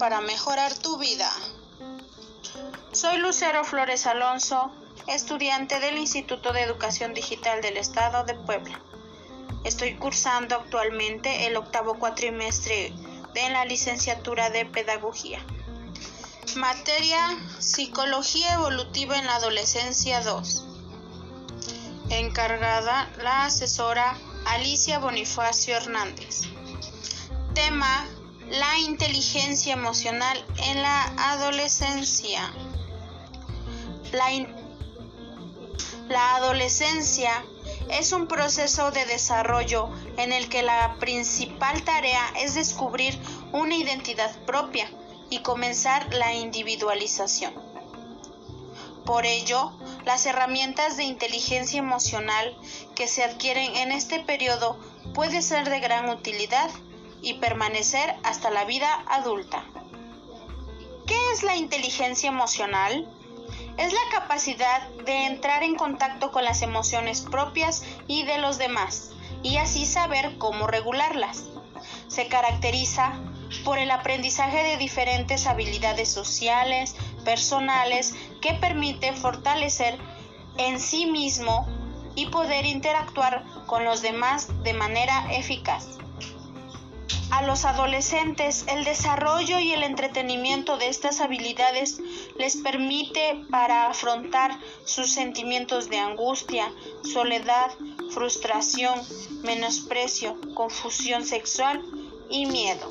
Para mejorar tu vida. Soy Lucero Flores Alonso, estudiante del Instituto de Educación Digital del Estado de Puebla. Estoy cursando actualmente el octavo cuatrimestre de la licenciatura de Pedagogía. Materia Psicología Evolutiva en la Adolescencia 2. Encargada la asesora Alicia Bonifacio Hernández. Tema La inteligencia emocional en la adolescencia. La, adolescencia es un proceso de desarrollo en el que la principal tarea es descubrir una identidad propia y comenzar la individualización. Por ello, las herramientas de inteligencia emocional que se adquieren en este periodo pueden ser de gran utilidad y permanecer hasta la vida adulta. ¿Qué es la inteligencia emocional? Es la capacidad de entrar en contacto con las emociones propias y de los demás, y así saber cómo regularlas. Se caracteriza por el aprendizaje de diferentes habilidades sociales, personales, que permite fortalecer en sí mismo y poder interactuar con los demás de manera eficaz. A los adolescentes el desarrollo y el entretenimiento de estas habilidades les permite para afrontar sus sentimientos de angustia, soledad, frustración, menosprecio, confusión sexual y miedo.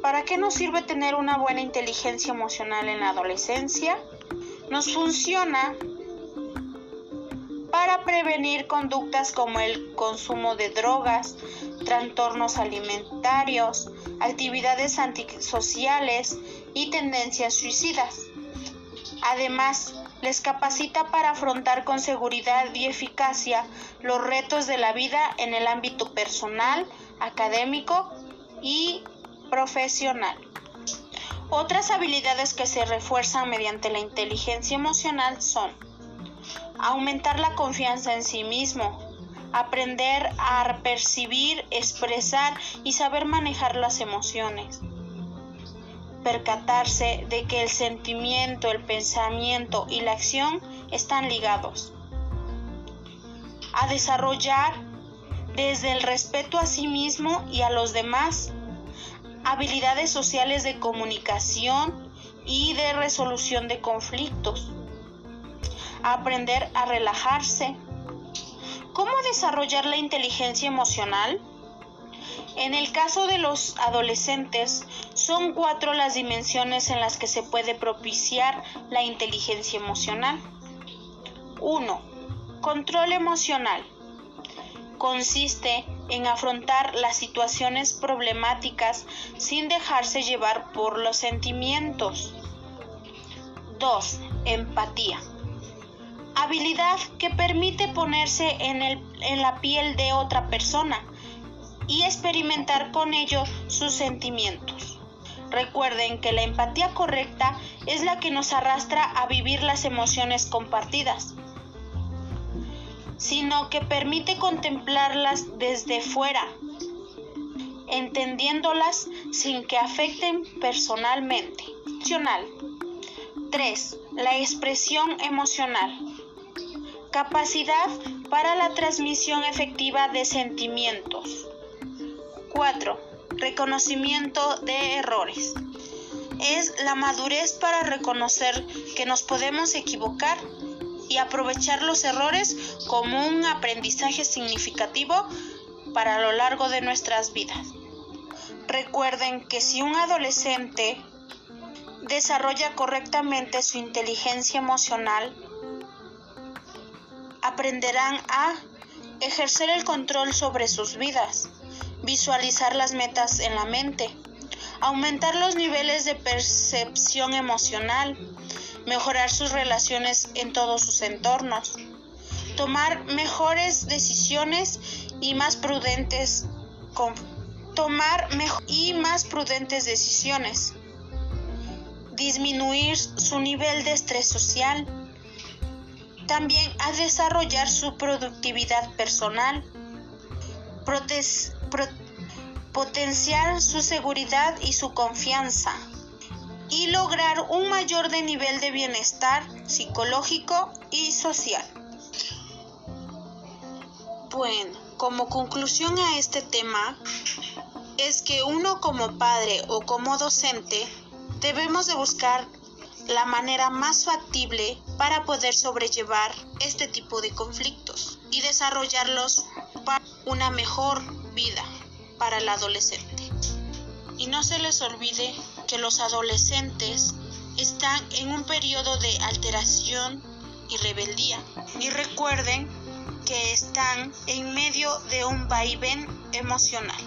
¿Para qué nos sirve tener una buena inteligencia emocional en la adolescencia? Nos funciona para prevenir conductas como el consumo de drogas, trastornos alimentarios, actividades antisociales y tendencias suicidas. Además, les capacita para afrontar con seguridad y eficacia los retos de la vida en el ámbito personal, académico y profesional. Otras habilidades que se refuerzan mediante la inteligencia emocional son aumentar la confianza en sí mismo, aprender a percibir, expresar y saber manejar las emociones, percatarse de que el sentimiento, el pensamiento y la acción están ligados, a desarrollar desde el respeto a sí mismo y a los demás, habilidades sociales de comunicación y de resolución de conflictos, aprender a relajarse. ¿Cómo desarrollar la inteligencia emocional? En el caso de los adolescentes, son cuatro las dimensiones en las que se puede propiciar la inteligencia emocional. 1. Control emocional. Consiste en afrontar las situaciones problemáticas sin dejarse llevar por los sentimientos. 2. Empatía habilidad que permite ponerse en, el, en la piel de otra persona y experimentar con ello sus sentimientos. Recuerden que la empatía correcta es la que nos arrastra a vivir las emociones compartidas, sino que permite contemplarlas desde fuera, entendiéndolas sin que afecten personalmente. 3. La expresión emocional. Capacidad para la transmisión efectiva de sentimientos. 4. Reconocimiento de errores. Es la madurez para reconocer que nos podemos equivocar y aprovechar los errores como un aprendizaje significativo para lo largo de nuestras vidas. Recuerden que si un adolescente desarrolla correctamente su inteligencia emocional, aprenderán a ejercer el control sobre sus vidas, visualizar las metas en la mente, aumentar los niveles de percepción emocional, mejorar sus relaciones en todos sus entornos, tomar mejores decisiones y más prudentes tomar y más prudentes decisiones, disminuir su nivel de estrés social, también a desarrollar su productividad personal, potenciar su seguridad y su confianza y lograr un mayor de nivel de bienestar psicológico y social. Bueno, como conclusión a este tema es que uno como padre o como docente debemos de buscar la manera más factible para poder sobrellevar este tipo de conflictos y desarrollarlos para una mejor vida para el adolescente. Y no se les olvide que los adolescentes están en un periodo de alteración y rebeldía. Y recuerden que están en medio de un vaivén emocional.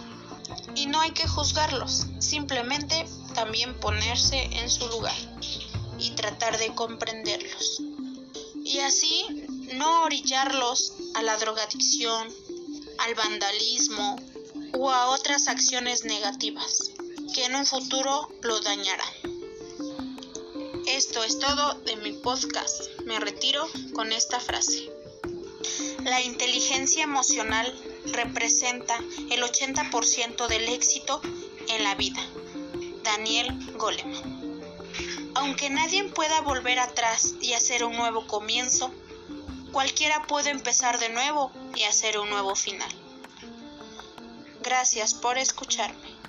Y no hay que juzgarlos, simplemente también ponerse en su lugar y tratar de comprenderlos. Y así no orillarlos a la drogadicción, al vandalismo o a otras acciones negativas que en un futuro lo dañarán. Esto es todo de mi podcast. Me retiro con esta frase. La inteligencia emocional representa el 80% del éxito en la vida. Daniel Goleman. Aunque nadie pueda volver atrás y hacer un nuevo comienzo, cualquiera puede empezar de nuevo y hacer un nuevo final. Gracias por escucharme.